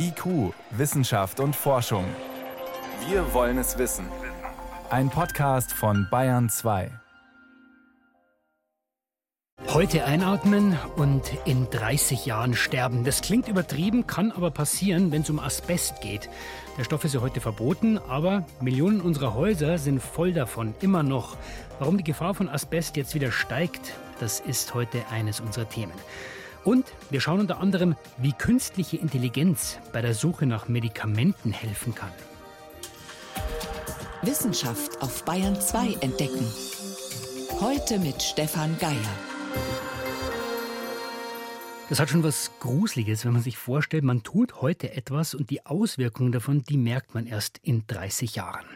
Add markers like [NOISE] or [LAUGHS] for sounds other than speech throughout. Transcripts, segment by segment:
IQ, Wissenschaft und Forschung. Wir wollen es wissen. Ein Podcast von Bayern 2. Heute einatmen und in 30 Jahren sterben. Das klingt übertrieben, kann aber passieren, wenn es um Asbest geht. Der Stoff ist ja heute verboten, aber Millionen unserer Häuser sind voll davon, immer noch. Warum die Gefahr von Asbest jetzt wieder steigt, das ist heute eines unserer Themen. Und wir schauen unter anderem, wie künstliche Intelligenz bei der Suche nach Medikamenten helfen kann. Wissenschaft auf Bayern 2 entdecken. Heute mit Stefan Geier. Das hat schon was Gruseliges, wenn man sich vorstellt, man tut heute etwas und die Auswirkungen davon, die merkt man erst in 30 Jahren.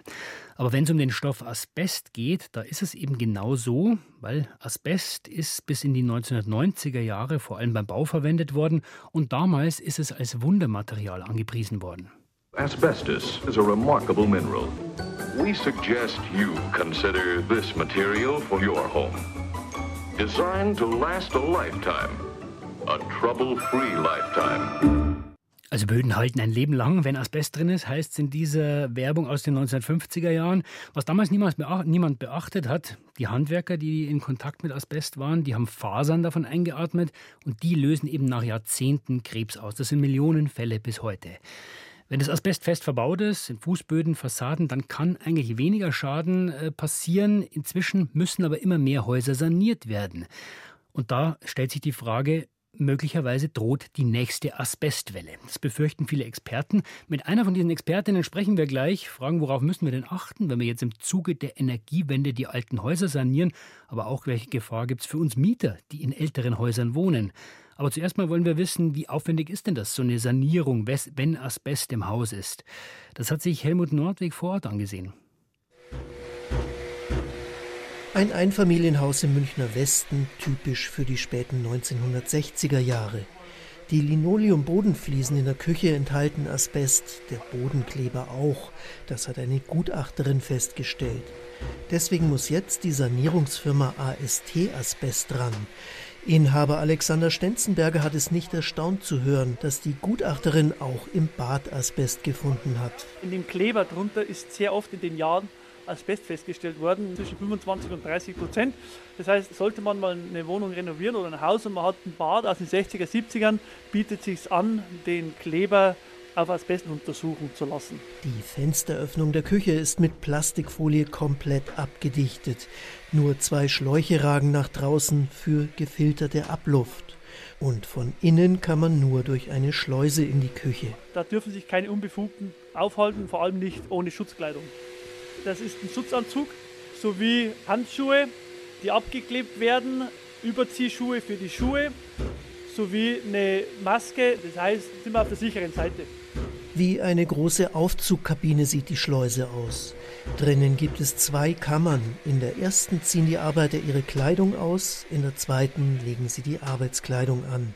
Aber wenn es um den Stoff Asbest geht, da ist es eben genau so, weil Asbest ist bis in die 1990er Jahre vor allem beim Bau verwendet worden und damals ist es als Wundermaterial angepriesen worden. Asbestos is a remarkable mineral. We suggest you consider this material for your home. Designed to last a lifetime. A trouble-free lifetime. Also Böden halten ein Leben lang, wenn Asbest drin ist, heißt es in dieser Werbung aus den 1950er Jahren. Was damals niemand, niemand beachtet hat, die Handwerker, die in Kontakt mit Asbest waren, die haben Fasern davon eingeatmet und die lösen eben nach Jahrzehnten Krebs aus. Das sind Millionen Fälle bis heute. Wenn das Asbest fest verbaut ist, in Fußböden, Fassaden, dann kann eigentlich weniger Schaden äh, passieren. Inzwischen müssen aber immer mehr Häuser saniert werden. Und da stellt sich die Frage, möglicherweise droht die nächste Asbestwelle. Das befürchten viele Experten. Mit einer von diesen Expertinnen sprechen wir gleich, fragen, worauf müssen wir denn achten, wenn wir jetzt im Zuge der Energiewende die alten Häuser sanieren, aber auch welche Gefahr gibt es für uns Mieter, die in älteren Häusern wohnen. Aber zuerst mal wollen wir wissen, wie aufwendig ist denn das, so eine Sanierung, wenn Asbest im Haus ist? Das hat sich Helmut Nordweg vor Ort angesehen. Ein Einfamilienhaus im Münchner Westen, typisch für die späten 1960er Jahre. Die Linoleum-Bodenfliesen in der Küche enthalten Asbest, der Bodenkleber auch. Das hat eine Gutachterin festgestellt. Deswegen muss jetzt die Sanierungsfirma AST Asbest ran. Inhaber Alexander Stenzenberger hat es nicht erstaunt zu hören, dass die Gutachterin auch im Bad Asbest gefunden hat. In dem Kleber drunter ist sehr oft in den Jahren Asbest festgestellt worden, zwischen 25 und 30 Prozent. Das heißt, sollte man mal eine Wohnung renovieren oder ein Haus und man hat ein Bad aus den 60er, 70ern, bietet es sich an, den Kleber auf Asbest untersuchen zu lassen. Die Fensteröffnung der Küche ist mit Plastikfolie komplett abgedichtet. Nur zwei Schläuche ragen nach draußen für gefilterte Abluft. Und von innen kann man nur durch eine Schleuse in die Küche. Da dürfen sich keine Unbefugten aufhalten, vor allem nicht ohne Schutzkleidung. Das ist ein Schutzanzug sowie Handschuhe, die abgeklebt werden, Überziehschuhe für die Schuhe sowie eine Maske. Das heißt, sind wir auf der sicheren Seite. Wie eine große Aufzugkabine sieht die Schleuse aus. Drinnen gibt es zwei Kammern. In der ersten ziehen die Arbeiter ihre Kleidung aus, in der zweiten legen sie die Arbeitskleidung an.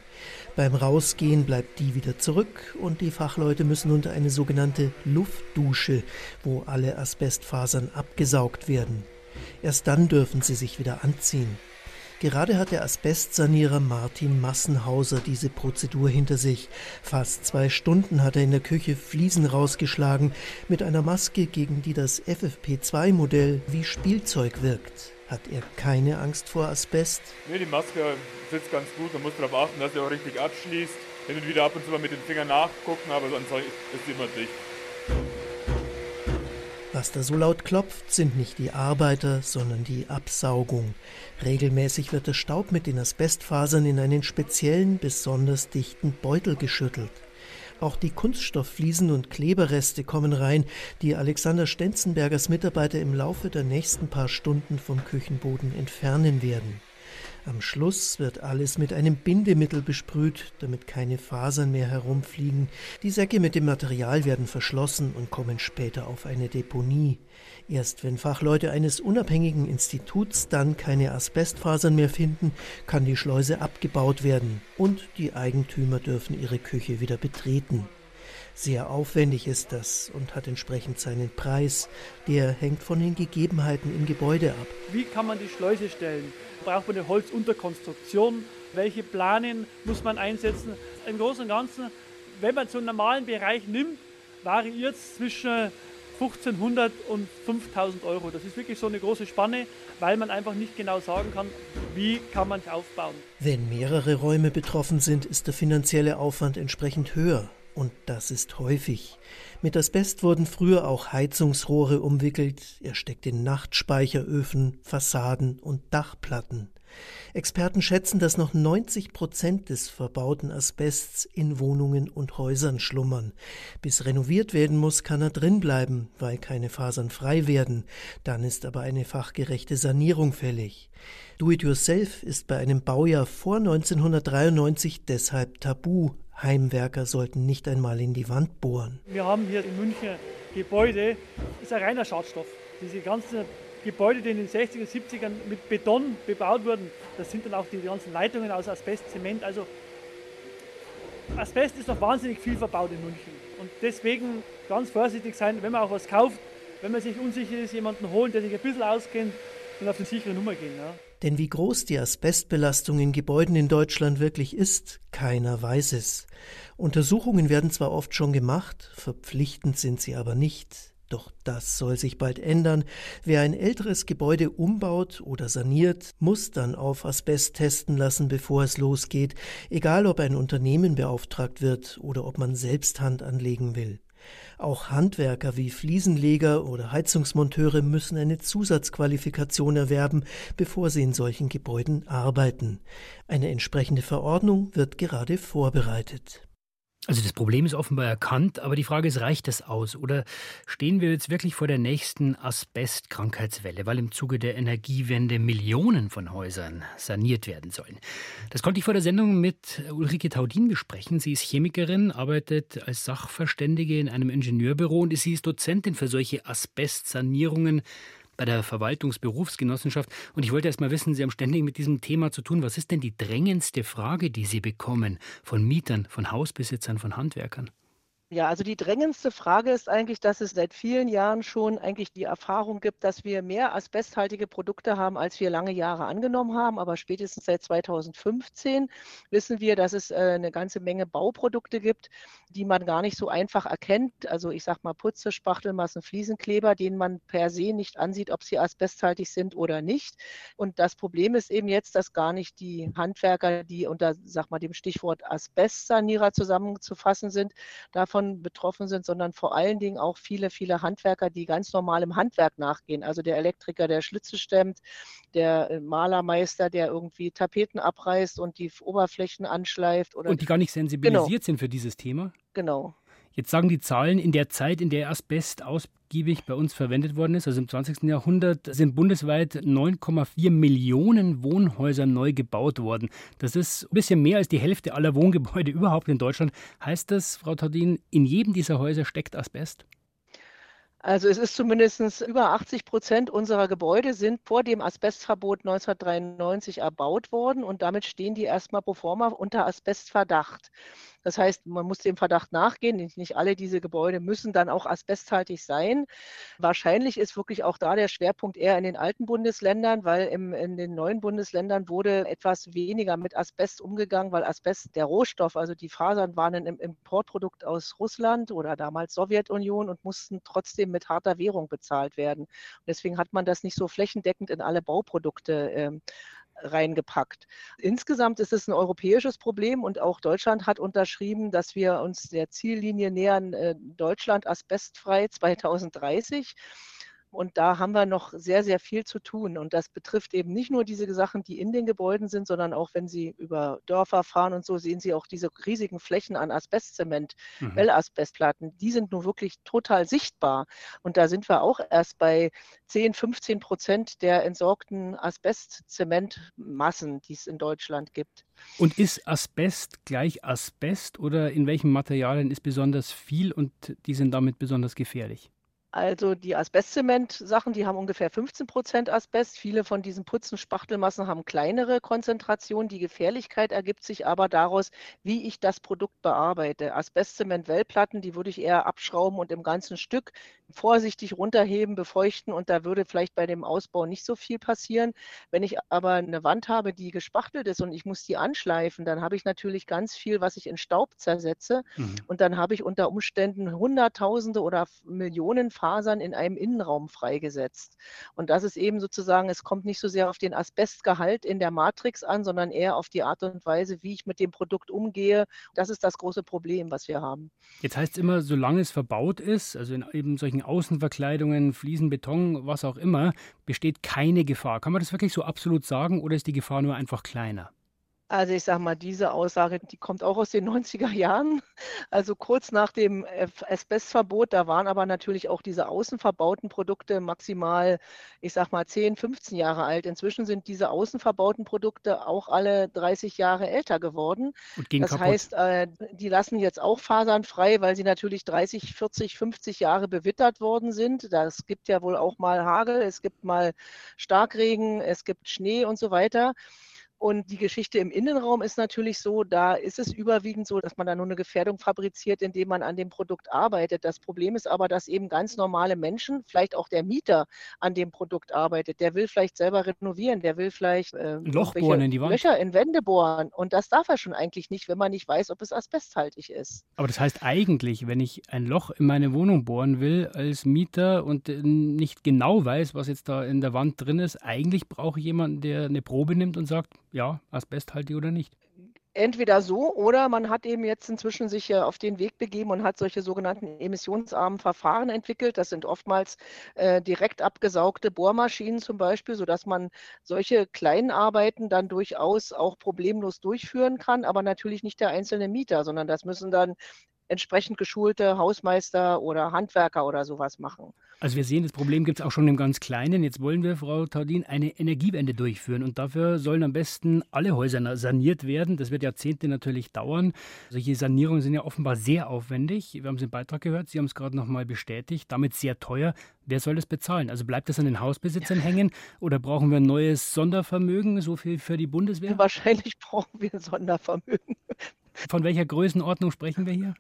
Beim Rausgehen bleibt die wieder zurück und die Fachleute müssen unter eine sogenannte Luftdusche, wo alle Asbestfasern abgesaugt werden. Erst dann dürfen sie sich wieder anziehen. Gerade hat der Asbestsanierer Martin Massenhauser diese Prozedur hinter sich. Fast zwei Stunden hat er in der Küche Fliesen rausgeschlagen mit einer Maske, gegen die das FFP2-Modell wie Spielzeug wirkt. Hat er keine Angst vor Asbest? Nee, die Maske sitzt ganz gut. Man muss darauf achten, dass sie auch richtig abschließt. Hin und wieder ab und zu mal mit den Fingern nachgucken, aber sonst ist sie immer dicht. Was da so laut klopft, sind nicht die Arbeiter, sondern die Absaugung. Regelmäßig wird der Staub mit den Asbestfasern in einen speziellen, besonders dichten Beutel geschüttelt. Auch die Kunststofffliesen und Kleberreste kommen rein, die Alexander Stenzenbergers Mitarbeiter im Laufe der nächsten paar Stunden vom Küchenboden entfernen werden. Am Schluss wird alles mit einem Bindemittel besprüht, damit keine Fasern mehr herumfliegen. Die Säcke mit dem Material werden verschlossen und kommen später auf eine Deponie. Erst wenn Fachleute eines unabhängigen Instituts dann keine Asbestfasern mehr finden, kann die Schleuse abgebaut werden und die Eigentümer dürfen ihre Küche wieder betreten. Sehr aufwendig ist das und hat entsprechend seinen Preis. Der hängt von den Gegebenheiten im Gebäude ab. Wie kann man die Schleuse stellen? Braucht man eine Holzunterkonstruktion? Welche Planen muss man einsetzen? Im Großen und Ganzen wenn man so einen normalen Bereich nimmt, variiert es zwischen 1500 und 5000 Euro. Das ist wirklich so eine große Spanne, weil man einfach nicht genau sagen kann, wie kann man es aufbauen. Wenn mehrere Räume betroffen sind, ist der finanzielle Aufwand entsprechend höher. Und das ist häufig. Mit Asbest wurden früher auch Heizungsrohre umwickelt, er steckt in Nachtspeicheröfen, Fassaden und Dachplatten. Experten schätzen, dass noch 90 Prozent des verbauten Asbests in Wohnungen und Häusern schlummern. Bis renoviert werden muss, kann er drinbleiben, weil keine Fasern frei werden. Dann ist aber eine fachgerechte Sanierung fällig. Do-it-yourself ist bei einem Baujahr vor 1993 deshalb tabu. Heimwerker sollten nicht einmal in die Wand bohren. Wir haben hier in München Gebäude, das ist ein reiner Schadstoff. Diese ganzen Gebäude, die in den 60er, 70ern mit Beton bebaut wurden, das sind dann auch die ganzen Leitungen aus Asbest, Zement. Also Asbest ist noch wahnsinnig viel verbaut in München. Und deswegen ganz vorsichtig sein, wenn man auch was kauft, wenn man sich unsicher ist, jemanden holen, der sich ein bisschen auskennt und auf eine sichere Nummer gehen. Ja. Denn wie groß die Asbestbelastung in Gebäuden in Deutschland wirklich ist, keiner weiß es. Untersuchungen werden zwar oft schon gemacht, verpflichtend sind sie aber nicht. Doch das soll sich bald ändern. Wer ein älteres Gebäude umbaut oder saniert, muss dann auf Asbest testen lassen, bevor es losgeht, egal ob ein Unternehmen beauftragt wird oder ob man selbst Hand anlegen will. Auch Handwerker wie Fliesenleger oder Heizungsmonteure müssen eine Zusatzqualifikation erwerben, bevor sie in solchen Gebäuden arbeiten. Eine entsprechende Verordnung wird gerade vorbereitet. Also das Problem ist offenbar erkannt, aber die Frage ist, reicht das aus? Oder stehen wir jetzt wirklich vor der nächsten Asbestkrankheitswelle, weil im Zuge der Energiewende Millionen von Häusern saniert werden sollen? Das konnte ich vor der Sendung mit Ulrike Taudin besprechen. Sie ist Chemikerin, arbeitet als Sachverständige in einem Ingenieurbüro und sie ist Dozentin für solche Asbestsanierungen bei der Verwaltungsberufsgenossenschaft. Und ich wollte erst mal wissen, Sie haben ständig mit diesem Thema zu tun. Was ist denn die drängendste Frage, die Sie bekommen von Mietern, von Hausbesitzern, von Handwerkern? Ja, also die drängendste Frage ist eigentlich, dass es seit vielen Jahren schon eigentlich die Erfahrung gibt, dass wir mehr asbesthaltige Produkte haben, als wir lange Jahre angenommen haben. Aber spätestens seit 2015 wissen wir, dass es äh, eine ganze Menge Bauprodukte gibt, die man gar nicht so einfach erkennt. Also ich sage mal Putze, Spachtelmassen, Fliesenkleber, denen man per se nicht ansieht, ob sie asbesthaltig sind oder nicht. Und das Problem ist eben jetzt, dass gar nicht die Handwerker, die unter, sag mal, dem Stichwort Asbestsanierer zusammenzufassen sind, davon davon betroffen sind, sondern vor allen Dingen auch viele, viele Handwerker, die ganz normal im Handwerk nachgehen. Also der Elektriker, der Schlitze stemmt, der äh, Malermeister, der irgendwie Tapeten abreißt und die Oberflächen anschleift. Oder und die gar nicht sensibilisiert genau. sind für dieses Thema? Genau. Jetzt sagen die Zahlen, in der Zeit, in der Asbest ausgiebig bei uns verwendet worden ist, also im 20. Jahrhundert, sind bundesweit 9,4 Millionen Wohnhäuser neu gebaut worden. Das ist ein bisschen mehr als die Hälfte aller Wohngebäude [LAUGHS] überhaupt in Deutschland. Heißt das, Frau Tordin, in jedem dieser Häuser steckt Asbest? Also es ist zumindest über 80 Prozent unserer Gebäude sind vor dem Asbestverbot 1993 erbaut worden und damit stehen die erstmal pro forma unter Asbestverdacht. Das heißt, man muss dem Verdacht nachgehen. Nicht alle diese Gebäude müssen dann auch asbesthaltig sein. Wahrscheinlich ist wirklich auch da der Schwerpunkt eher in den alten Bundesländern, weil im, in den neuen Bundesländern wurde etwas weniger mit Asbest umgegangen, weil Asbest, der Rohstoff, also die Fasern waren ein Importprodukt aus Russland oder damals Sowjetunion und mussten trotzdem mit harter Währung bezahlt werden. Und deswegen hat man das nicht so flächendeckend in alle Bauprodukte äh, reingepackt. Insgesamt ist es ein europäisches Problem und auch Deutschland hat unterschrieben, dass wir uns der Ziellinie nähern, äh, Deutschland asbestfrei [LAUGHS] 2030. Und da haben wir noch sehr, sehr viel zu tun. Und das betrifft eben nicht nur diese Sachen, die in den Gebäuden sind, sondern auch, wenn Sie über Dörfer fahren und so, sehen Sie auch diese riesigen Flächen an Asbestzement, mhm. Wellasbestplatten. Die sind nun wirklich total sichtbar. Und da sind wir auch erst bei 10, 15 Prozent der entsorgten Asbestzementmassen, die es in Deutschland gibt. Und ist Asbest gleich Asbest oder in welchen Materialien ist besonders viel und die sind damit besonders gefährlich? Also die Asbestzement-Sachen, die haben ungefähr 15 Prozent Asbest. Viele von diesen Putzen-Spachtelmassen haben kleinere Konzentrationen. Die Gefährlichkeit ergibt sich aber daraus, wie ich das Produkt bearbeite. Asbestzement-Wellplatten, die würde ich eher abschrauben und im ganzen Stück vorsichtig runterheben, befeuchten und da würde vielleicht bei dem Ausbau nicht so viel passieren. Wenn ich aber eine Wand habe, die gespachtelt ist und ich muss die anschleifen, dann habe ich natürlich ganz viel, was ich in Staub zersetze mhm. und dann habe ich unter Umständen Hunderttausende oder Millionen Fasern in einem Innenraum freigesetzt. Und das ist eben sozusagen, es kommt nicht so sehr auf den Asbestgehalt in der Matrix an, sondern eher auf die Art und Weise, wie ich mit dem Produkt umgehe. Das ist das große Problem, was wir haben. Jetzt heißt es immer, solange es verbaut ist, also in eben solchen Außenverkleidungen, Fliesen, Beton, was auch immer, besteht keine Gefahr. Kann man das wirklich so absolut sagen oder ist die Gefahr nur einfach kleiner? Also ich sage mal, diese Aussage, die kommt auch aus den [LAUGHS] 90er Jahren. Also kurz nach dem Asbestverbot, da waren aber natürlich auch diese außen verbauten Produkte maximal, ich sage mal, 10, 15 Jahre alt. Inzwischen sind diese außen verbauten Produkte auch alle 30 Jahre älter geworden. das kaputt. heißt, äh, die lassen jetzt auch Fasern frei, weil sie natürlich 30, 40, 50 Jahre bewittert worden sind. Das gibt ja wohl auch mal Hagel, es gibt mal Starkregen, es gibt Schnee und so weiter. Und die Geschichte im Innenraum ist natürlich so, da ist es überwiegend so, dass man da nur eine Gefährdung fabriziert, indem man an dem Produkt arbeitet. Das Problem ist aber, dass eben ganz normale Menschen, vielleicht auch der Mieter, an dem Produkt arbeitet. Der will vielleicht selber renovieren, der will vielleicht äh, Loch bohren in die Wand. Löcher in Wände bohren. Und das darf er schon eigentlich nicht, wenn man nicht weiß, ob es asbesthaltig ist. Aber das heißt eigentlich, wenn ich ein Loch in meine Wohnung bohren will als Mieter und äh, nicht genau weiß, was jetzt da in der Wand drin ist, eigentlich brauche ich jemanden, der eine Probe nimmt und sagt, ja, asbesthaltig oder nicht? Entweder so oder man hat eben jetzt inzwischen sich auf den Weg begeben und hat solche sogenannten emissionsarmen Verfahren entwickelt. Das sind oftmals äh, direkt abgesaugte Bohrmaschinen zum Beispiel, sodass man solche kleinen Arbeiten dann durchaus auch problemlos durchführen kann, aber natürlich nicht der einzelne Mieter, sondern das müssen dann entsprechend geschulte Hausmeister oder Handwerker oder sowas machen. Also wir sehen, das Problem gibt es auch schon im ganz Kleinen. Jetzt wollen wir, Frau Taudin, eine Energiewende durchführen und dafür sollen am besten alle Häuser saniert werden. Das wird Jahrzehnte natürlich dauern. Solche Sanierungen sind ja offenbar sehr aufwendig. Wir haben es im Beitrag gehört, Sie haben es gerade noch mal bestätigt, damit sehr teuer. Wer soll das bezahlen? Also bleibt das an den Hausbesitzern hängen oder brauchen wir ein neues Sondervermögen, so viel für die Bundeswehr? Wahrscheinlich [LAUGHS] brauchen wir ein Sondervermögen. Von welcher Größenordnung sprechen wir hier?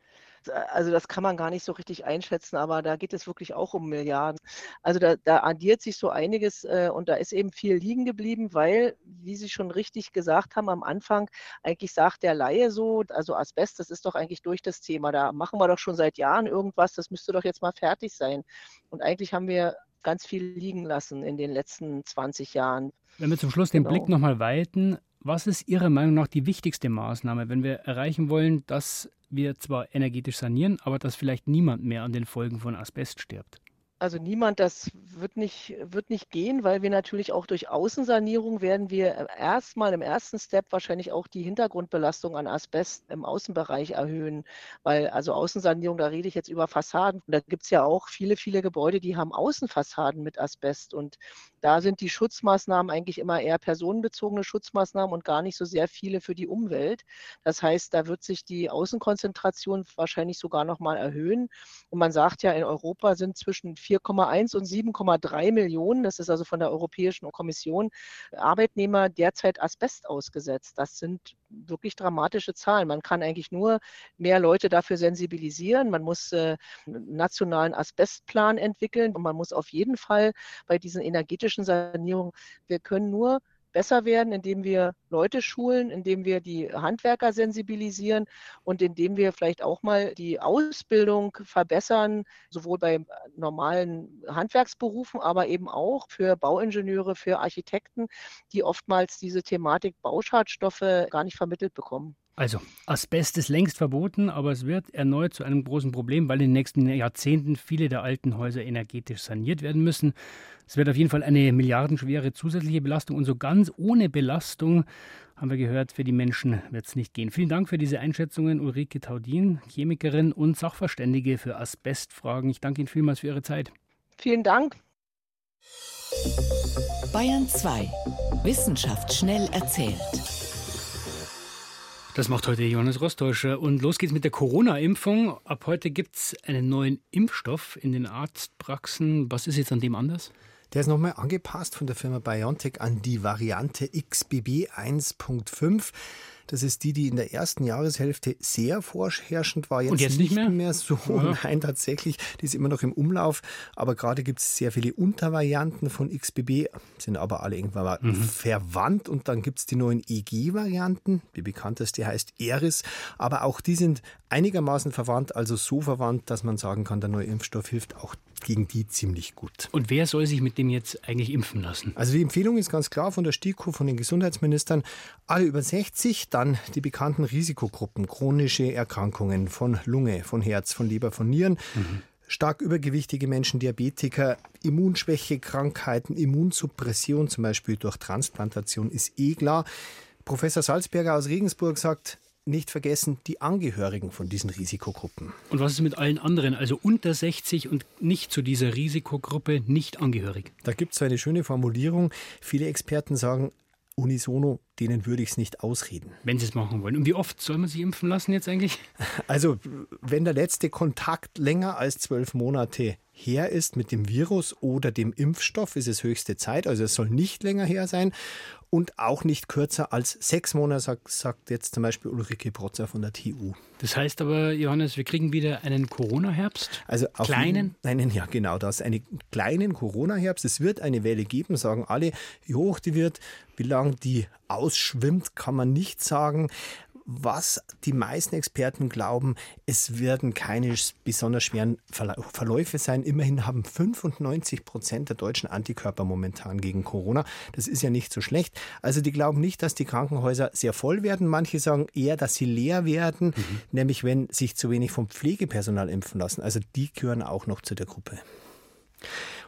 Also das kann man gar nicht so richtig einschätzen, aber da geht es wirklich auch um Milliarden. Also da, da addiert sich so einiges äh, und da ist eben viel liegen geblieben, weil, wie Sie schon richtig gesagt haben am Anfang, eigentlich sagt der Laie so, also Asbest, das ist doch eigentlich durch das Thema. Da machen wir doch schon seit Jahren irgendwas, das müsste doch jetzt mal fertig sein. Und eigentlich haben wir ganz viel liegen lassen in den letzten 20 Jahren. Wenn wir zum Schluss den genau. Blick nochmal weiten, was ist Ihrer Meinung nach die wichtigste Maßnahme, wenn wir erreichen wollen, dass wir zwar energetisch sanieren, aber dass vielleicht niemand mehr an den Folgen von Asbest stirbt? Also niemand, das wird nicht, wird nicht gehen, weil wir natürlich auch durch Außensanierung werden wir erstmal im ersten Step wahrscheinlich auch die Hintergrundbelastung an Asbest im Außenbereich erhöhen. Weil also Außensanierung, da rede ich jetzt über Fassaden. Und da gibt es ja auch viele, viele Gebäude, die haben Außenfassaden mit Asbest. Und da sind die Schutzmaßnahmen eigentlich immer eher personenbezogene Schutzmaßnahmen und gar nicht so sehr viele für die Umwelt. Das heißt, da wird sich die Außenkonzentration wahrscheinlich sogar nochmal erhöhen. Und man sagt ja, in Europa sind zwischen 4,1 und 7,3 Millionen, das ist also von der Europäischen Kommission, Arbeitnehmer derzeit Asbest ausgesetzt. Das sind wirklich dramatische Zahlen. Man kann eigentlich nur mehr Leute dafür sensibilisieren. Man muss äh, einen nationalen Asbestplan entwickeln und man muss auf jeden Fall bei diesen energetischen Sanierungen, wir können nur besser werden, indem wir Leute schulen, indem wir die Handwerker sensibilisieren und indem wir vielleicht auch mal die Ausbildung verbessern, sowohl bei normalen Handwerksberufen, aber eben auch für Bauingenieure, für Architekten, die oftmals diese Thematik Bauschadstoffe gar nicht vermittelt bekommen. Also, Asbest ist längst verboten, aber es wird erneut zu einem großen Problem, weil in den nächsten Jahrzehnten viele der alten Häuser energetisch saniert werden müssen. Es wird auf jeden Fall eine milliardenschwere zusätzliche Belastung und so ganz ohne Belastung, haben wir gehört, für die Menschen wird es nicht gehen. Vielen Dank für diese Einschätzungen, Ulrike Taudin, Chemikerin und Sachverständige für Asbestfragen. Ich danke Ihnen vielmals für Ihre Zeit. Vielen Dank. Bayern 2. Wissenschaft schnell erzählt. Das macht heute Johannes Rostäuscher. Und los geht's mit der Corona-Impfung. Ab heute gibt es einen neuen Impfstoff in den Arztpraxen. Was ist jetzt an dem anders? Der ist nochmal angepasst von der Firma BioNTech an die Variante XBB 1.5. Das ist die, die in der ersten Jahreshälfte sehr vorherrschend war. Jetzt, Und jetzt nicht mehr? mehr so. Ja. [LAUGHS] Nein, tatsächlich. Die ist immer noch im Umlauf. Aber gerade gibt es sehr viele Untervarianten von XBB, sind aber alle irgendwann mhm. verwandt. Und dann gibt es die neuen EG-Varianten. Die bekannteste heißt Eris. Aber auch die sind einigermaßen verwandt, also so verwandt, dass man sagen kann, der neue Impfstoff hilft auch gegen die ziemlich gut. Und wer soll sich mit dem jetzt eigentlich impfen lassen? Also die Empfehlung ist ganz klar von der STIKO, von den Gesundheitsministern, alle über 60, dann die bekannten Risikogruppen, chronische Erkrankungen von Lunge, von Herz, von Leber, von Nieren. Mhm stark übergewichtige Menschen, Diabetiker, Immunschwäche, Krankheiten, Immunsuppression, zum Beispiel durch Transplantation, ist eh klar. Professor Salzberger aus Regensburg sagt, nicht vergessen die Angehörigen von diesen Risikogruppen. Und was ist mit allen anderen, also unter 60 und nicht zu dieser Risikogruppe nicht angehörig? Da gibt es eine schöne Formulierung. Viele Experten sagen, unisono, denen würde ich es nicht ausreden. Wenn sie es machen wollen. Und wie oft soll man sich impfen lassen jetzt eigentlich? [LAUGHS] Also, wenn der letzte Kontakt länger als zwölf Monate her ist mit dem Virus oder dem Impfstoff, ist es höchste Zeit. Also es soll nicht länger her sein und auch nicht kürzer als sechs Monate, sagt, jetzt zum Beispiel Ulrike Protzer von der TU. Das heißt aber, Johannes, wir kriegen wieder einen Corona-Herbst? Also auf kleinen? Einen, ja, genau das. Einen kleinen Corona-Herbst. Es wird eine Welle geben, sagen alle. Wie hoch die wird, wie lange die ausschwimmt, kann man nicht sagen was die meisten Experten glauben, es werden keine besonders schweren Verläufe sein. Immerhin haben 95 Prozent der Deutschen Antikörper momentan gegen Corona. Das ist ja nicht so schlecht. Also die glauben nicht, dass die Krankenhäuser sehr voll werden. Manche sagen eher, dass sie leer werden, mhm. nämlich wenn sich zu wenig vom Pflegepersonal impfen lassen. Also die gehören auch noch zu der Gruppe.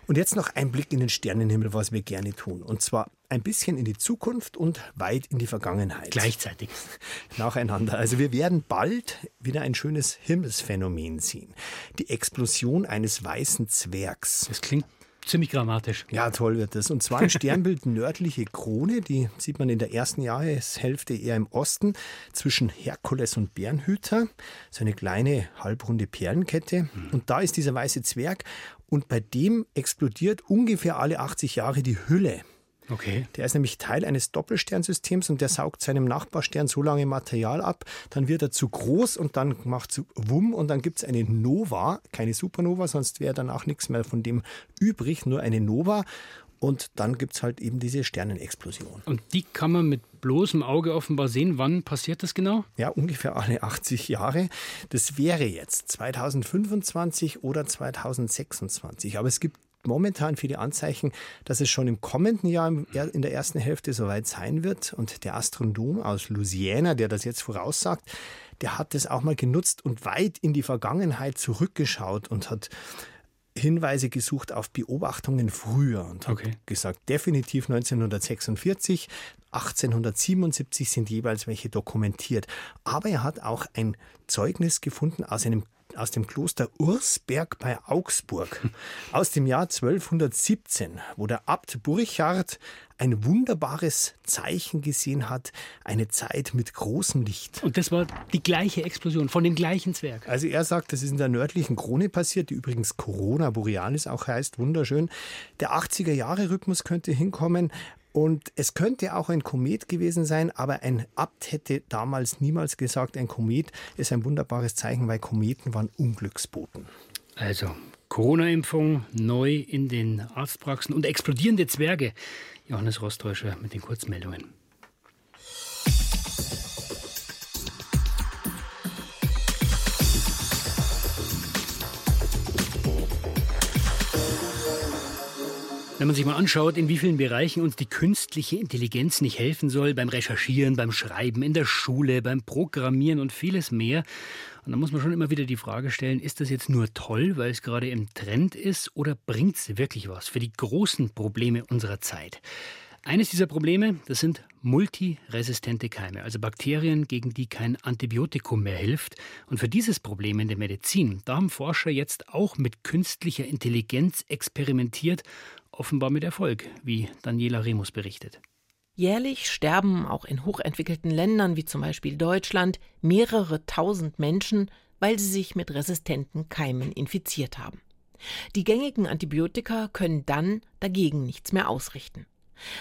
Und jetzt noch ein Blick in den Sternenhimmel, was wir gerne tun. Und zwar ein bisschen in die Zukunft und weit in die Vergangenheit. Gleichzeitig. [LAUGHS] Nacheinander. Also wir werden bald wieder ein schönes Himmelsphänomen sehen. Die Explosion eines weißen Zwergs. Das klingt ziemlich dramatisch. Ja, toll wird das. Und zwar im Sternbild [LAUGHS] nördliche Krone, die sieht man in der ersten Jahreshälfte eher im Osten, zwischen Herkules und Bärenhüter. So eine kleine halbrunde Perlenkette. Mhm. Und da ist dieser weiße Zwerg und bei dem explodiert ungefähr alle 80 Jahre die Hülle. Okay. Der ist nämlich Teil eines Doppelsternsystems und der saugt seinem Nachbarstern so lange Material ab, dann wird er zu groß und dann macht es Wumm und dann gibt es eine Nova, keine Supernova, sonst wäre danach nichts mehr von dem übrig, nur eine Nova. Und dann gibt es halt eben diese Sternenexplosion. Und die kann man mit bloßem Auge offenbar sehen. Wann passiert das genau? Ja, ungefähr alle 80 Jahre. Das wäre jetzt 2025 oder 2026. Aber es gibt momentan viele Anzeichen, dass es schon im kommenden Jahr in der ersten Hälfte soweit sein wird. Und der Astronom aus Louisiana, der das jetzt voraussagt, der hat das auch mal genutzt und weit in die Vergangenheit zurückgeschaut und hat Hinweise gesucht auf Beobachtungen früher und okay. hat gesagt, definitiv 1946, 1877 sind jeweils welche dokumentiert. Aber er hat auch ein Zeugnis gefunden aus einem aus dem Kloster Ursberg bei Augsburg aus dem Jahr 1217, wo der Abt Burchard ein wunderbares Zeichen gesehen hat, eine Zeit mit großem Licht. Und das war die gleiche Explosion von dem gleichen Zwerg. Also er sagt, das ist in der nördlichen Krone passiert, die übrigens Corona Borealis auch heißt, wunderschön. Der 80er Jahre Rhythmus könnte hinkommen. Und es könnte auch ein Komet gewesen sein, aber ein Abt hätte damals niemals gesagt, ein Komet ist ein wunderbares Zeichen, weil Kometen waren Unglücksboten. Also Corona-Impfung neu in den Arztpraxen und explodierende Zwerge. Johannes Rostäuscher mit den Kurzmeldungen. Wenn man sich mal anschaut, in wie vielen Bereichen uns die künstliche Intelligenz nicht helfen soll, beim Recherchieren, beim Schreiben, in der Schule, beim Programmieren und vieles mehr. Und da muss man schon immer wieder die Frage stellen, ist das jetzt nur toll, weil es gerade im Trend ist, oder bringt es wirklich was für die großen Probleme unserer Zeit? Eines dieser Probleme, das sind multiresistente Keime, also Bakterien, gegen die kein Antibiotikum mehr hilft. Und für dieses Problem in der Medizin, da haben Forscher jetzt auch mit künstlicher Intelligenz experimentiert offenbar mit Erfolg, wie Daniela Remus berichtet. Jährlich sterben auch in hochentwickelten Ländern wie zum Beispiel Deutschland mehrere tausend Menschen, weil sie sich mit resistenten Keimen infiziert haben. Die gängigen Antibiotika können dann dagegen nichts mehr ausrichten.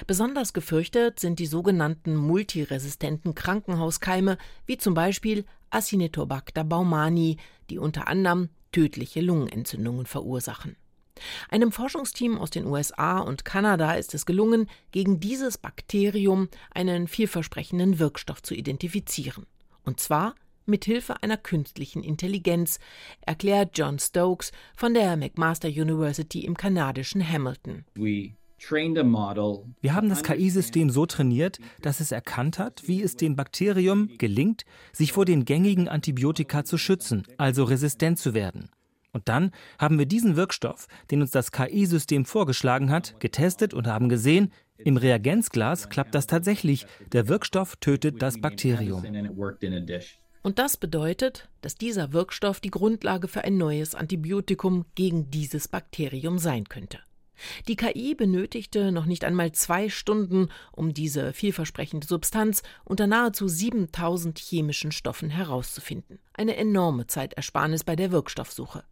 Besonders gefürchtet sind die sogenannten multiresistenten Krankenhauskeime, wie zum Beispiel Acinetobacter baumani, die unter anderem tödliche Lungenentzündungen verursachen. Einem Forschungsteam aus den USA und Kanada ist es gelungen, gegen dieses Bakterium einen vielversprechenden Wirkstoff zu identifizieren. Und zwar mit Hilfe einer künstlichen Intelligenz, erklärt John Stokes von der McMaster University im kanadischen Hamilton. Wir haben das KI-System so trainiert, dass es erkannt hat, wie es dem Bakterium gelingt, sich vor den gängigen Antibiotika zu schützen, also resistent zu werden. Und dann haben wir diesen Wirkstoff, den uns das KI-System vorgeschlagen hat, getestet und haben gesehen, im Reagenzglas klappt das tatsächlich. Der Wirkstoff tötet das Bakterium. Und das bedeutet, dass dieser Wirkstoff die Grundlage für ein neues Antibiotikum gegen dieses Bakterium sein könnte. Die KI benötigte noch nicht einmal zwei Stunden, um diese vielversprechende Substanz unter nahezu 7000 chemischen Stoffen herauszufinden. Eine enorme Zeitersparnis bei der Wirkstoffsuche.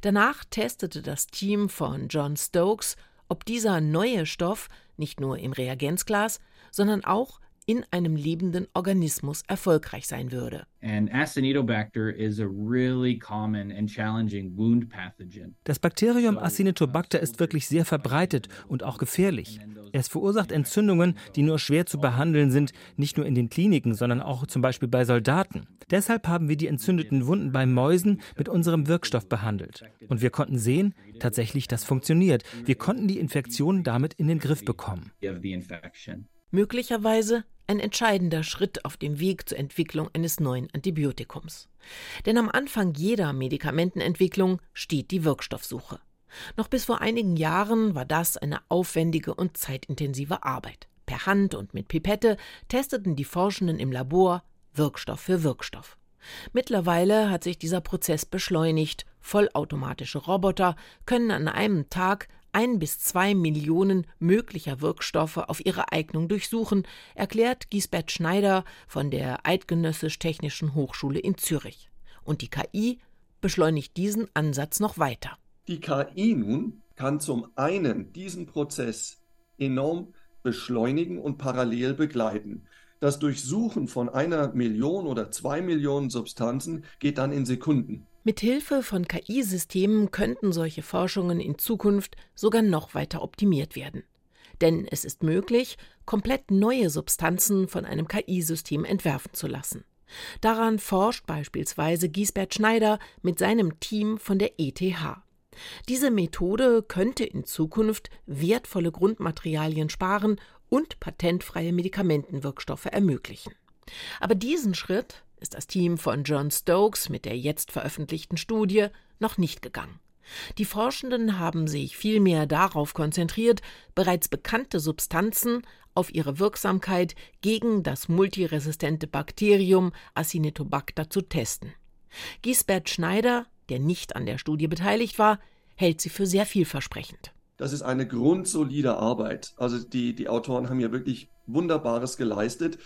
Danach testete das Team von John Stokes, ob dieser neue Stoff nicht nur im Reagenzglas, sondern auch in einem lebenden Organismus erfolgreich sein würde. Das Bakterium Acinetobacter ist wirklich sehr verbreitet und auch gefährlich. Es verursacht Entzündungen, die nur schwer zu behandeln sind, nicht nur in den Kliniken, sondern auch zum Beispiel bei Soldaten. Deshalb haben wir die entzündeten Wunden bei Mäusen mit unserem Wirkstoff behandelt. Und wir konnten sehen, tatsächlich, das funktioniert. Wir konnten die Infektion damit in den Griff bekommen. Möglicherweise ein entscheidender Schritt auf dem Weg zur Entwicklung eines neuen Antibiotikums. Denn am Anfang jeder Medikamentenentwicklung steht die Wirkstoffsuche. Noch bis vor einigen Jahren war das eine aufwendige und zeitintensive Arbeit. Per Hand und mit Pipette testeten die Forschenden im Labor Wirkstoff für Wirkstoff. Mittlerweile hat sich dieser Prozess beschleunigt. Vollautomatische Roboter können an einem Tag ein bis zwei Millionen möglicher Wirkstoffe auf ihre Eignung durchsuchen, erklärt Gisbert Schneider von der Eidgenössisch-Technischen Hochschule in Zürich. Und die KI beschleunigt diesen Ansatz noch weiter. Die KI nun kann zum einen diesen Prozess enorm beschleunigen und parallel begleiten. Das Durchsuchen von einer Million oder zwei Millionen Substanzen geht dann in Sekunden. Mit Hilfe von KI-Systemen könnten solche Forschungen in Zukunft sogar noch weiter optimiert werden. Denn es ist möglich, komplett neue Substanzen von einem KI-System entwerfen zu lassen. Daran forscht beispielsweise Giesbert Schneider mit seinem Team von der ETH. Diese Methode könnte in Zukunft wertvolle Grundmaterialien sparen und patentfreie Medikamentenwirkstoffe ermöglichen. Aber diesen Schritt ist das Team von John Stokes mit der jetzt veröffentlichten Studie noch nicht gegangen. Die Forschenden haben sich vielmehr darauf konzentriert, bereits bekannte Substanzen auf ihre Wirksamkeit gegen das multiresistente Bakterium Acinetobacter zu testen. Gisbert Schneider, der nicht an der Studie beteiligt war, hält sie für sehr vielversprechend. Das ist eine grundsolide Arbeit. Also die, die Autoren haben ja wirklich Wunderbares geleistet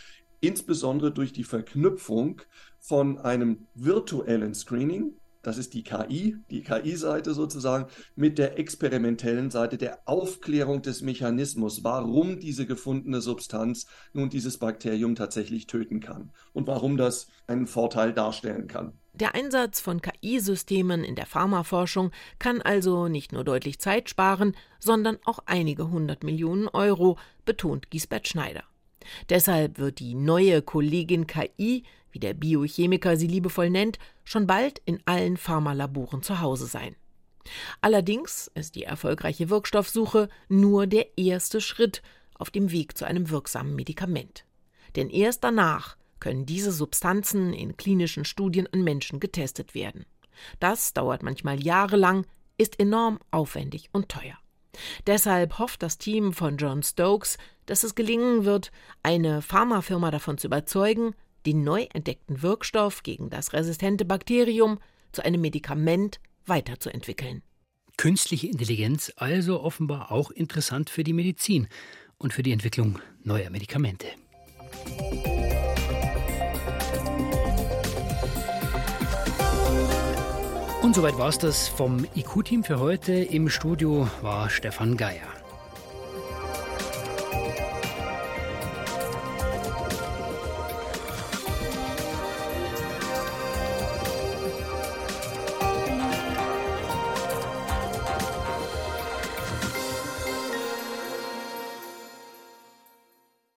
insbesondere durch die Verknüpfung von einem virtuellen Screening, das ist die KI, die KI-Seite sozusagen, mit der experimentellen Seite der Aufklärung des Mechanismus, warum diese gefundene Substanz nun dieses Bakterium tatsächlich töten kann und warum das einen Vorteil darstellen kann. Der Einsatz von KI-Systemen in der Pharmaforschung kann also nicht nur deutlich Zeit sparen, sondern auch einige hundert Millionen Euro, betont Gisbert Schneider. Deshalb wird die neue Kollegin KI, wie der Biochemiker sie liebevoll nennt, schon bald in allen Pharmalaboren zu Hause sein. Allerdings ist die erfolgreiche Wirkstoffsuche nur der erste Schritt auf dem Weg zu einem wirksamen Medikament. Denn erst danach können diese Substanzen in klinischen Studien an Menschen getestet werden. Das dauert manchmal jahrelang, ist enorm aufwendig und teuer. Deshalb hofft das Team von John Stokes, dass es gelingen wird, eine Pharmafirma davon zu überzeugen, den neu entdeckten Wirkstoff gegen das resistente Bakterium zu einem Medikament weiterzuentwickeln. Künstliche Intelligenz also offenbar auch interessant für die Medizin. und für die Entwicklung neuer Medikamente. Und soweit war es das vom IQ-Team für heute. Im Studio war Stefan Geier.